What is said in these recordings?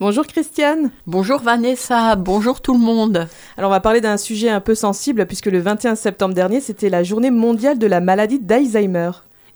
Bonjour Christiane. Bonjour Vanessa, bonjour tout le monde. Alors on va parler d'un sujet un peu sensible puisque le 21 septembre dernier c'était la journée mondiale de la maladie d'Alzheimer.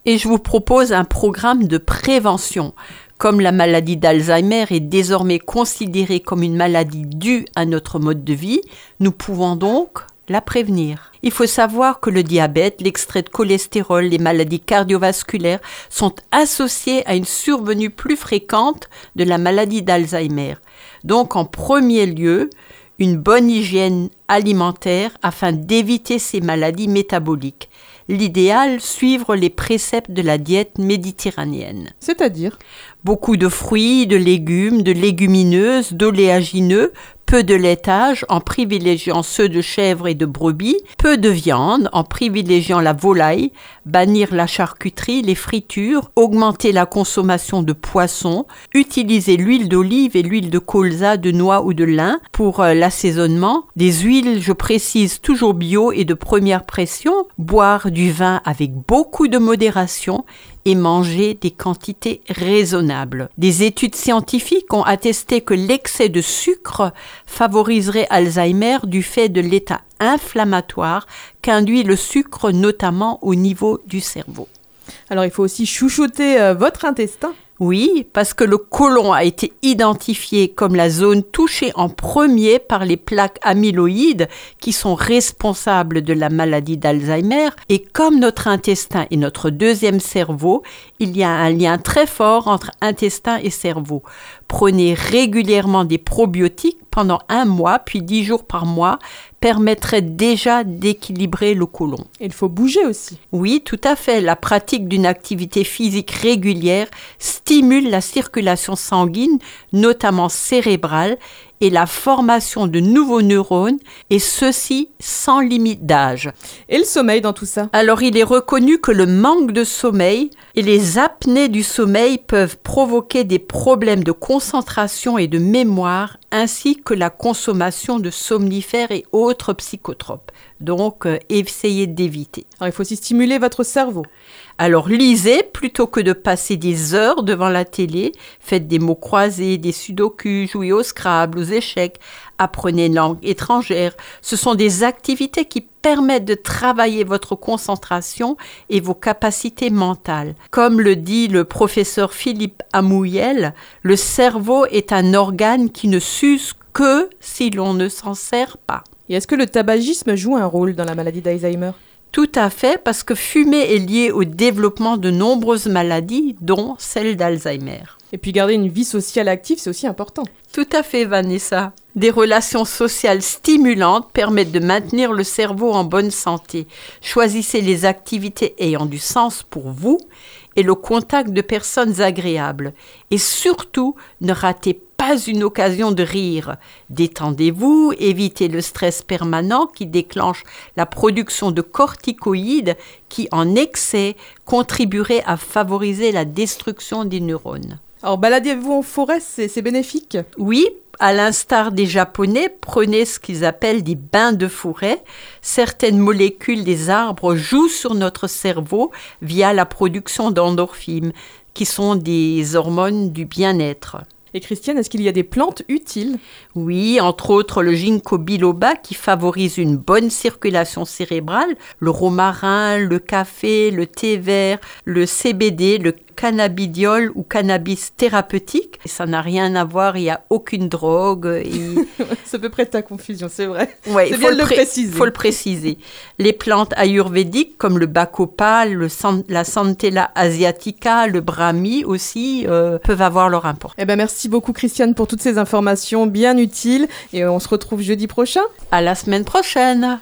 Et je vous propose un programme de prévention. Comme la maladie d'Alzheimer est désormais considérée comme une maladie due à notre mode de vie, nous pouvons donc la prévenir. Il faut savoir que le diabète, l'extrait de cholestérol, les maladies cardiovasculaires sont associés à une survenue plus fréquente de la maladie d'Alzheimer. Donc en premier lieu, une bonne hygiène alimentaire afin d'éviter ces maladies métaboliques. L'idéal, suivre les préceptes de la diète méditerranéenne. C'est-à-dire? Beaucoup de fruits, de légumes, de légumineuses, d'oléagineux, peu de laitage en privilégiant ceux de chèvre et de brebis, peu de viande en privilégiant la volaille, bannir la charcuterie, les fritures, augmenter la consommation de poissons, utiliser l'huile d'olive et l'huile de colza, de noix ou de lin pour euh, l'assaisonnement, des huiles, je précise, toujours bio et de première pression, boire du vin avec beaucoup de modération et manger des quantités raisonnables. Des études scientifiques ont attesté que l'excès de sucre favoriserait Alzheimer du fait de l'état inflammatoire qu'induit le sucre notamment au niveau du cerveau. Alors il faut aussi chouchouter euh, votre intestin. Oui, parce que le côlon a été identifié comme la zone touchée en premier par les plaques amyloïdes qui sont responsables de la maladie d'Alzheimer. Et comme notre intestin est notre deuxième cerveau, il y a un lien très fort entre intestin et cerveau. Prenez régulièrement des probiotiques pendant un mois, puis dix jours par mois, permettrait déjà d'équilibrer le côlon. Il faut bouger aussi. Oui, tout à fait. La pratique d'une activité physique régulière stimule la circulation sanguine, notamment cérébrale, et la formation de nouveaux neurones, et ceci sans limite d'âge. Et le sommeil dans tout ça Alors il est reconnu que le manque de sommeil et les apnées du sommeil peuvent provoquer des problèmes de concentration et de mémoire, ainsi que la consommation de somnifères et autres psychotropes. Donc, euh, essayez d'éviter. Alors, il faut aussi stimuler votre cerveau. Alors, lisez plutôt que de passer des heures devant la télé. Faites des mots croisés, des sudoku, jouez au Scrabble, aux échecs, apprenez une langue étrangère. Ce sont des activités qui permettent de travailler votre concentration et vos capacités mentales. Comme le dit le professeur Philippe Amouyel, le cerveau est un organe qui ne s'use que si l'on ne s'en sert pas. Et est-ce que le tabagisme joue un rôle dans la maladie d'Alzheimer? Tout à fait, parce que fumer est lié au développement de nombreuses maladies, dont celle d'Alzheimer. Et puis garder une vie sociale active, c'est aussi important. Tout à fait, Vanessa. Des relations sociales stimulantes permettent de maintenir le cerveau en bonne santé. Choisissez les activités ayant du sens pour vous et le contact de personnes agréables. Et surtout, ne ratez pas une occasion de rire. Détendez-vous, évitez le stress permanent qui déclenche la production de corticoïdes qui, en excès, contribuerait à favoriser la destruction des neurones. Alors, baladez-vous en forêt, c'est bénéfique? Oui, à l'instar des Japonais, prenez ce qu'ils appellent des bains de forêt. Certaines molécules des arbres jouent sur notre cerveau via la production d'endorphines, qui sont des hormones du bien-être. Et Christiane, est-ce qu'il y a des plantes utiles? Oui, entre autres le ginkgo biloba qui favorise une bonne circulation cérébrale, le romarin, le café, le thé vert, le CBD, le cannabidiol ou cannabis thérapeutique. ça n'a rien à voir, il n'y a aucune drogue. c'est à peu près ta confusion, c'est vrai. Ouais, il faut le, préciser. faut le préciser. Les plantes ayurvédiques comme le bacopa, le la Santella asiatica, le brahmi aussi euh, peuvent avoir leur importance. Eh ben merci beaucoup Christiane pour toutes ces informations bien utiles et on se retrouve jeudi prochain. À la semaine prochaine.